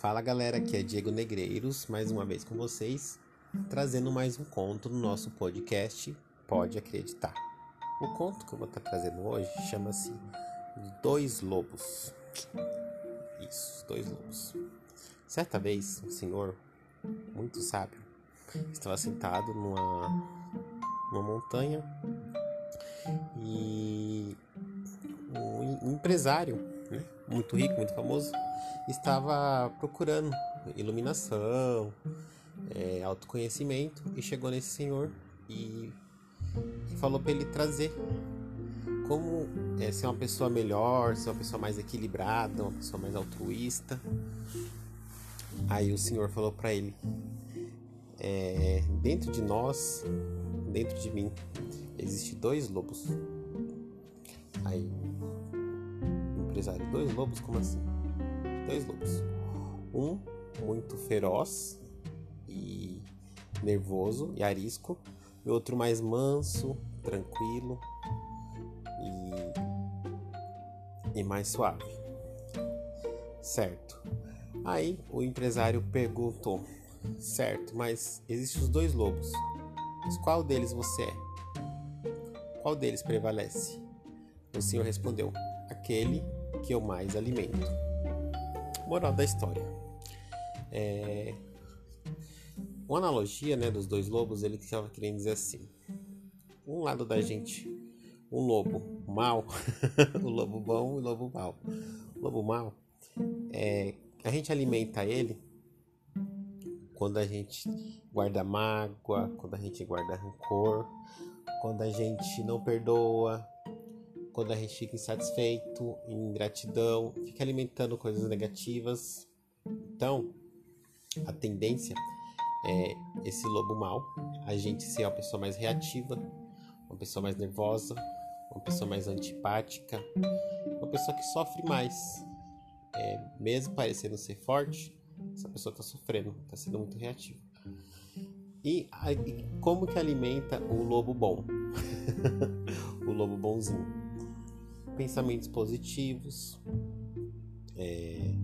Fala galera, aqui é Diego Negreiros, mais uma vez com vocês, trazendo mais um conto no nosso podcast Pode Acreditar. O conto que eu vou estar trazendo hoje chama-se Dois Lobos. Isso, Dois Lobos. Certa vez, um senhor muito sábio estava sentado numa, numa montanha e um empresário né, muito rico, muito famoso, estava procurando iluminação, é, autoconhecimento e chegou nesse senhor e, falou para ele trazer como é, ser uma pessoa melhor, ser uma pessoa mais equilibrada, uma pessoa mais altruísta. Aí o senhor falou para ele: é, dentro de nós, dentro de mim, existe dois lobos. Aí empresário, dois lobos, como assim? dois lobos. Um muito feroz e nervoso e arisco, e outro mais manso, tranquilo e, e mais suave. Certo. Aí o empresário perguntou: Certo, mas existem os dois lobos. Mas qual deles você é? Qual deles prevalece? O senhor respondeu: Aquele que eu mais alimento. Moral da história. É... Uma analogia né, dos dois lobos, ele estava querendo dizer assim: um lado da gente, um lobo mau, o lobo bom e o lobo mau. O lobo mau, é, a gente alimenta ele quando a gente guarda mágoa, quando a gente guarda rancor, quando a gente não perdoa, quando a gente fica insatisfeito, em ingratidão, fica alimentando coisas negativas. Então, a tendência é esse lobo mal, a gente ser uma pessoa mais reativa, uma pessoa mais nervosa, uma pessoa mais antipática, uma pessoa que sofre mais. É, mesmo parecendo ser forte, essa pessoa está sofrendo, está sendo muito reativa. E, e como que alimenta o lobo bom? o lobo bonzinho pensamentos positivos, é,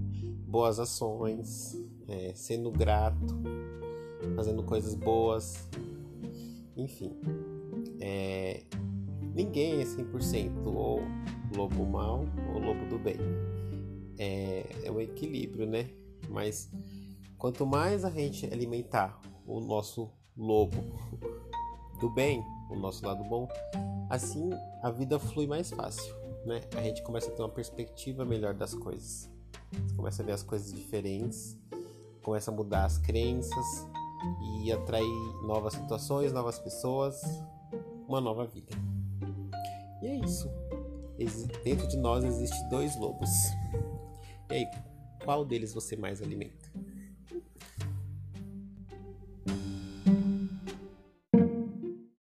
boas ações, é, sendo grato, fazendo coisas boas, enfim. É, ninguém é 100% ou lobo mal ou lobo do bem. É, é um equilíbrio, né? Mas quanto mais a gente alimentar o nosso lobo do bem, o nosso lado bom, assim a vida flui mais fácil né, a gente começa a ter uma perspectiva melhor das coisas. Você começa a ver as coisas diferentes, começa a mudar as crenças e atrair novas situações, novas pessoas, uma nova vida. E é isso. Dentro de nós existem dois lobos. E aí, qual deles você mais alimenta?